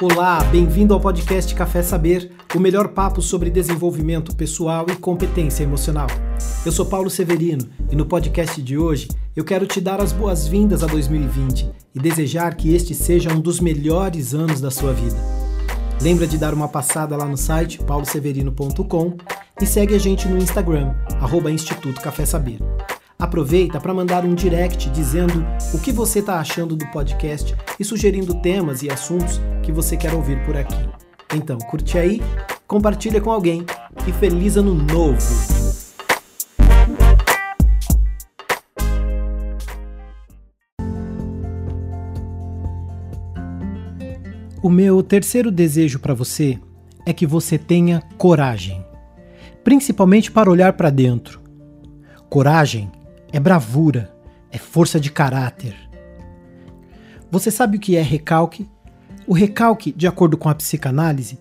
Olá, bem-vindo ao podcast Café Saber, o melhor papo sobre desenvolvimento pessoal e competência emocional. Eu sou Paulo Severino e no podcast de hoje eu quero te dar as boas-vindas a 2020 e desejar que este seja um dos melhores anos da sua vida. Lembra de dar uma passada lá no site pauloseverino.com e segue a gente no Instagram, arroba Instituto Café Saber. Aproveita para mandar um direct dizendo o que você está achando do podcast e sugerindo temas e assuntos que você quer ouvir por aqui. Então, curte aí, compartilha com alguém e feliz ano novo! O meu terceiro desejo para você é que você tenha coragem, principalmente para olhar para dentro. Coragem é bravura, é força de caráter. Você sabe o que é recalque? O recalque, de acordo com a psicanálise,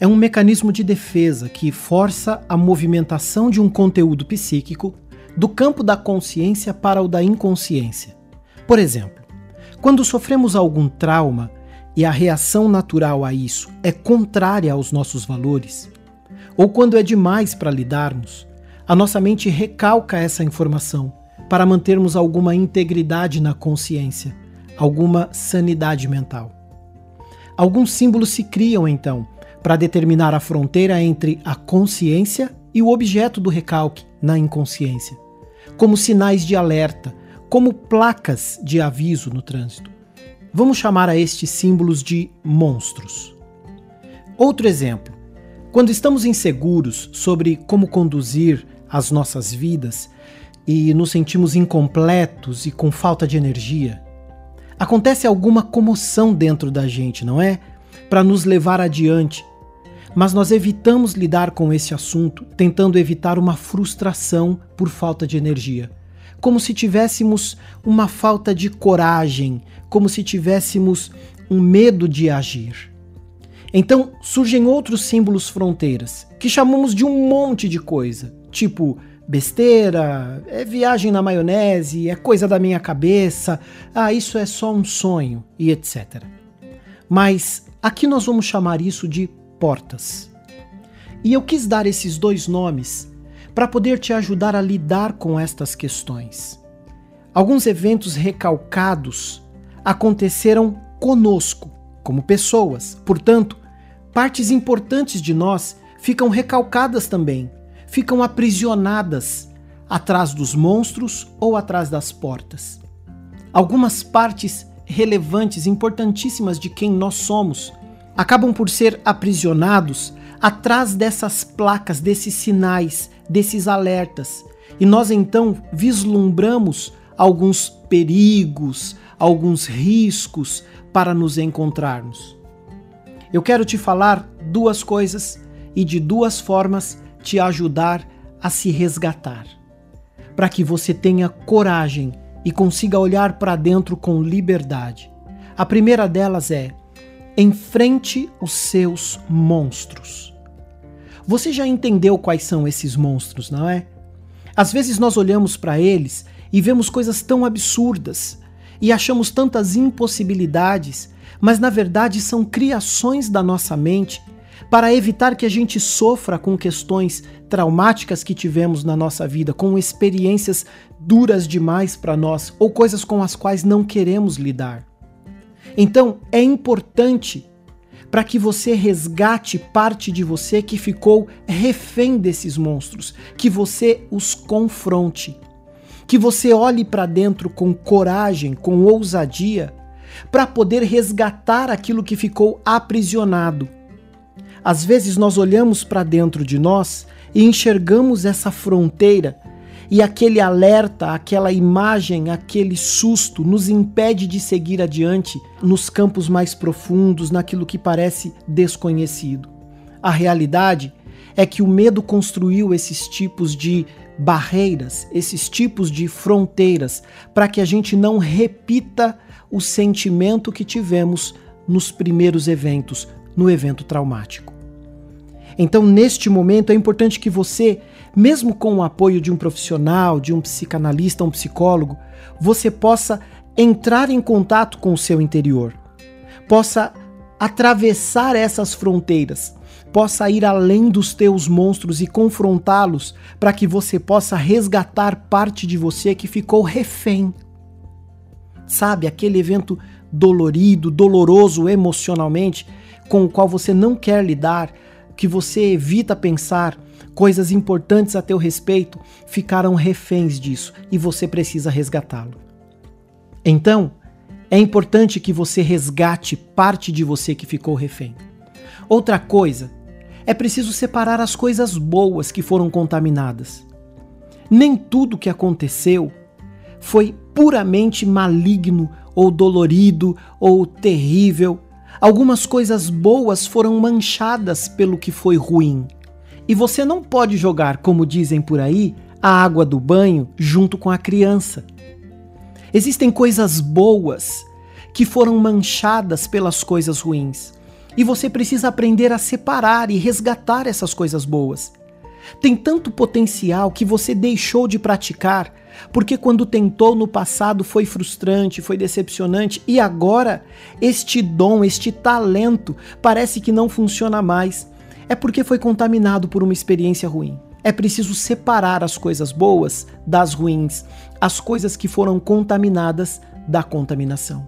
é um mecanismo de defesa que força a movimentação de um conteúdo psíquico do campo da consciência para o da inconsciência. Por exemplo, quando sofremos algum trauma e a reação natural a isso é contrária aos nossos valores, ou quando é demais para lidarmos, a nossa mente recalca essa informação para mantermos alguma integridade na consciência, alguma sanidade mental. Alguns símbolos se criam então para determinar a fronteira entre a consciência e o objeto do recalque na inconsciência, como sinais de alerta, como placas de aviso no trânsito. Vamos chamar a estes símbolos de monstros. Outro exemplo: quando estamos inseguros sobre como conduzir as nossas vidas, e nos sentimos incompletos e com falta de energia. Acontece alguma comoção dentro da gente, não é? Para nos levar adiante. Mas nós evitamos lidar com esse assunto, tentando evitar uma frustração por falta de energia. Como se tivéssemos uma falta de coragem, como se tivéssemos um medo de agir. Então surgem outros símbolos fronteiras, que chamamos de um monte de coisa, tipo besteira, é viagem na maionese, é coisa da minha cabeça, ah, isso é só um sonho e etc. Mas aqui nós vamos chamar isso de portas. E eu quis dar esses dois nomes para poder te ajudar a lidar com estas questões. Alguns eventos recalcados aconteceram conosco, como pessoas, portanto, partes importantes de nós ficam recalcadas também ficam aprisionadas atrás dos monstros ou atrás das portas. Algumas partes relevantes, importantíssimas de quem nós somos, acabam por ser aprisionados atrás dessas placas, desses sinais, desses alertas. E nós então vislumbramos alguns perigos, alguns riscos para nos encontrarmos. Eu quero te falar duas coisas e de duas formas te ajudar a se resgatar, para que você tenha coragem e consiga olhar para dentro com liberdade. A primeira delas é: enfrente os seus monstros. Você já entendeu quais são esses monstros, não é? Às vezes nós olhamos para eles e vemos coisas tão absurdas e achamos tantas impossibilidades, mas na verdade são criações da nossa mente para evitar que a gente sofra com questões traumáticas que tivemos na nossa vida, com experiências duras demais para nós ou coisas com as quais não queremos lidar. Então, é importante para que você resgate parte de você que ficou refém desses monstros, que você os confronte, que você olhe para dentro com coragem, com ousadia, para poder resgatar aquilo que ficou aprisionado às vezes nós olhamos para dentro de nós e enxergamos essa fronteira e aquele alerta, aquela imagem, aquele susto nos impede de seguir adiante nos campos mais profundos, naquilo que parece desconhecido. A realidade é que o medo construiu esses tipos de barreiras, esses tipos de fronteiras, para que a gente não repita o sentimento que tivemos nos primeiros eventos, no evento traumático. Então, neste momento, é importante que você, mesmo com o apoio de um profissional, de um psicanalista, um psicólogo, você possa entrar em contato com o seu interior, possa atravessar essas fronteiras, possa ir além dos teus monstros e confrontá-los, para que você possa resgatar parte de você que ficou refém. Sabe, aquele evento dolorido, doloroso emocionalmente, com o qual você não quer lidar, que você evita pensar, coisas importantes a teu respeito, ficaram reféns disso e você precisa resgatá-lo. Então, é importante que você resgate parte de você que ficou refém. Outra coisa, é preciso separar as coisas boas que foram contaminadas. Nem tudo que aconteceu foi puramente maligno ou dolorido ou terrível. Algumas coisas boas foram manchadas pelo que foi ruim. E você não pode jogar, como dizem por aí, a água do banho junto com a criança. Existem coisas boas que foram manchadas pelas coisas ruins. E você precisa aprender a separar e resgatar essas coisas boas. Tem tanto potencial que você deixou de praticar, porque quando tentou no passado foi frustrante, foi decepcionante e agora este dom, este talento parece que não funciona mais. É porque foi contaminado por uma experiência ruim. É preciso separar as coisas boas das ruins, as coisas que foram contaminadas da contaminação.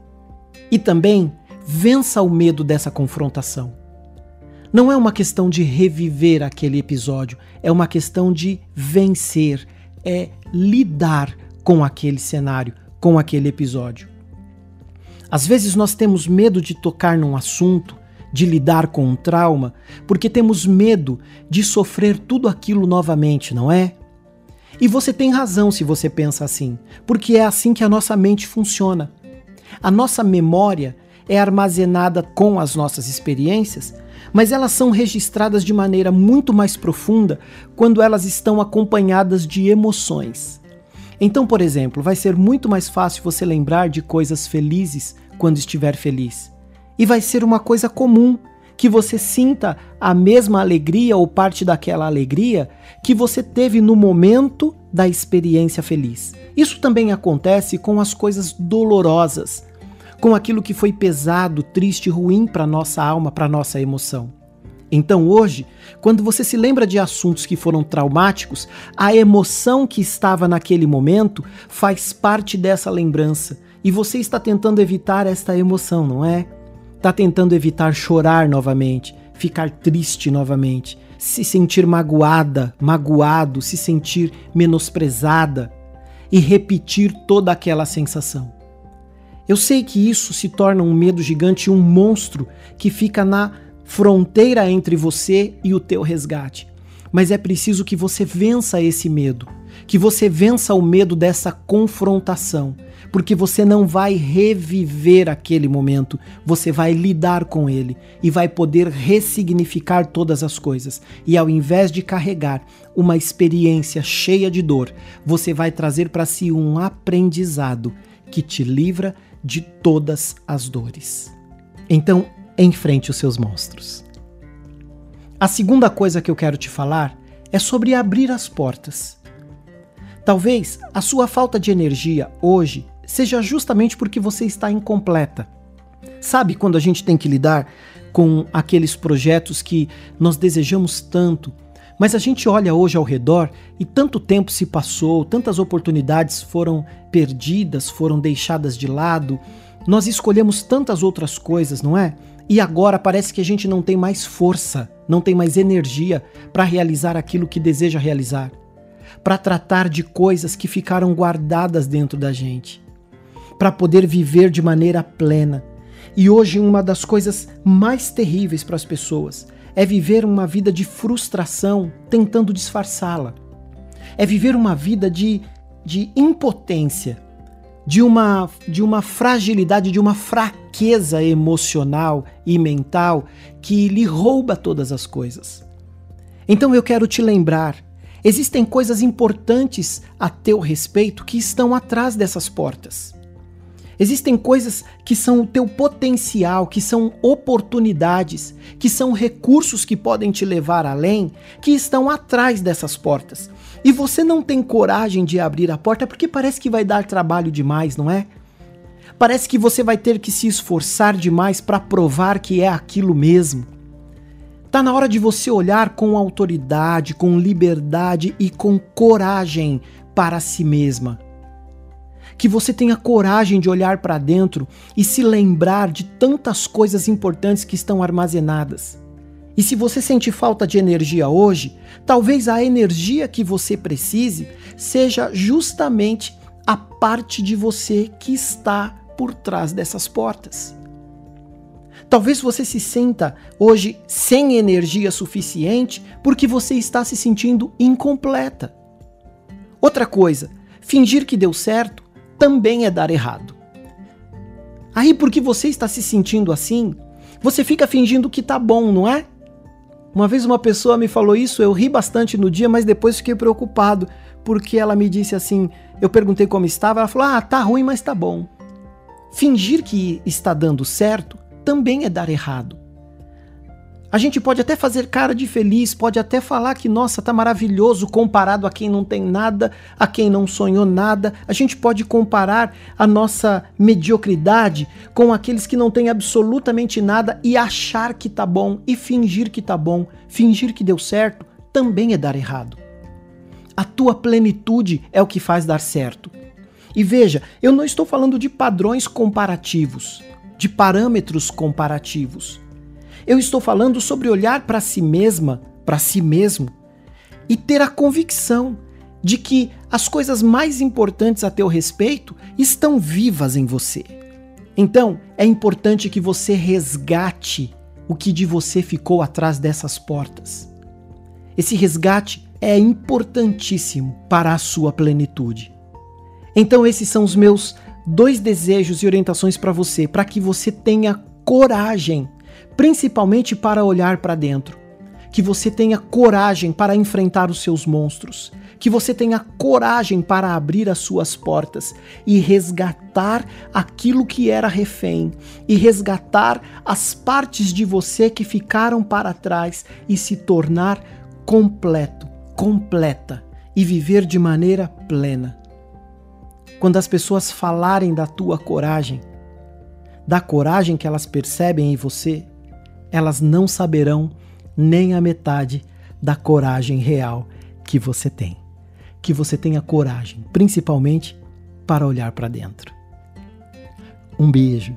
E também vença o medo dessa confrontação. Não é uma questão de reviver aquele episódio, é uma questão de vencer, é lidar com aquele cenário, com aquele episódio. Às vezes nós temos medo de tocar num assunto, de lidar com um trauma, porque temos medo de sofrer tudo aquilo novamente, não é? E você tem razão se você pensa assim, porque é assim que a nossa mente funciona. A nossa memória é armazenada com as nossas experiências, mas elas são registradas de maneira muito mais profunda quando elas estão acompanhadas de emoções. Então, por exemplo, vai ser muito mais fácil você lembrar de coisas felizes quando estiver feliz. E vai ser uma coisa comum que você sinta a mesma alegria ou parte daquela alegria que você teve no momento da experiência feliz. Isso também acontece com as coisas dolorosas, com aquilo que foi pesado, triste, ruim para nossa alma, para nossa emoção. Então hoje, quando você se lembra de assuntos que foram traumáticos, a emoção que estava naquele momento faz parte dessa lembrança e você está tentando evitar esta emoção, não é? Está tentando evitar chorar novamente, ficar triste novamente, se sentir magoada, magoado, se sentir menosprezada e repetir toda aquela sensação. Eu sei que isso se torna um medo gigante, um monstro que fica na fronteira entre você e o teu resgate. Mas é preciso que você vença esse medo, que você vença o medo dessa confrontação, porque você não vai reviver aquele momento, você vai lidar com ele e vai poder ressignificar todas as coisas. E ao invés de carregar uma experiência cheia de dor, você vai trazer para si um aprendizado que te livra de todas as dores. Então, enfrente os seus monstros. A segunda coisa que eu quero te falar é sobre abrir as portas. Talvez a sua falta de energia hoje seja justamente porque você está incompleta. Sabe quando a gente tem que lidar com aqueles projetos que nós desejamos tanto, mas a gente olha hoje ao redor e tanto tempo se passou, tantas oportunidades foram perdidas, foram deixadas de lado. Nós escolhemos tantas outras coisas, não é? E agora parece que a gente não tem mais força, não tem mais energia para realizar aquilo que deseja realizar, para tratar de coisas que ficaram guardadas dentro da gente, para poder viver de maneira plena. E hoje, uma das coisas mais terríveis para as pessoas é viver uma vida de frustração tentando disfarçá-la. É viver uma vida de, de impotência, de uma, de uma fragilidade, de uma fraqueza emocional e mental que lhe rouba todas as coisas. Então eu quero te lembrar: existem coisas importantes a teu respeito que estão atrás dessas portas. Existem coisas que são o teu potencial, que são oportunidades, que são recursos que podem te levar além, que estão atrás dessas portas. E você não tem coragem de abrir a porta porque parece que vai dar trabalho demais, não é? Parece que você vai ter que se esforçar demais para provar que é aquilo mesmo. Tá na hora de você olhar com autoridade, com liberdade e com coragem para si mesma. Que você tenha coragem de olhar para dentro e se lembrar de tantas coisas importantes que estão armazenadas. E se você sente falta de energia hoje, talvez a energia que você precise seja justamente a parte de você que está por trás dessas portas. Talvez você se sinta hoje sem energia suficiente porque você está se sentindo incompleta. Outra coisa, fingir que deu certo também é dar errado. Aí, porque você está se sentindo assim, você fica fingindo que tá bom, não é? Uma vez uma pessoa me falou isso, eu ri bastante no dia, mas depois fiquei preocupado, porque ela me disse assim: eu perguntei como estava, ela falou: ah, tá ruim, mas tá bom. Fingir que está dando certo também é dar errado. A gente pode até fazer cara de feliz, pode até falar que, nossa, tá maravilhoso comparado a quem não tem nada, a quem não sonhou nada. A gente pode comparar a nossa mediocridade com aqueles que não têm absolutamente nada e achar que tá bom e fingir que tá bom, fingir que deu certo, também é dar errado. A tua plenitude é o que faz dar certo. E veja, eu não estou falando de padrões comparativos, de parâmetros comparativos. Eu estou falando sobre olhar para si mesma, para si mesmo, e ter a convicção de que as coisas mais importantes a teu respeito estão vivas em você. Então, é importante que você resgate o que de você ficou atrás dessas portas. Esse resgate é importantíssimo para a sua plenitude. Então, esses são os meus dois desejos e orientações para você, para que você tenha coragem, principalmente para olhar para dentro. Que você tenha coragem para enfrentar os seus monstros. Que você tenha coragem para abrir as suas portas e resgatar aquilo que era refém, e resgatar as partes de você que ficaram para trás e se tornar completo, completa e viver de maneira plena. Quando as pessoas falarem da tua coragem, da coragem que elas percebem em você, elas não saberão nem a metade da coragem real que você tem. Que você tenha coragem, principalmente para olhar para dentro. Um beijo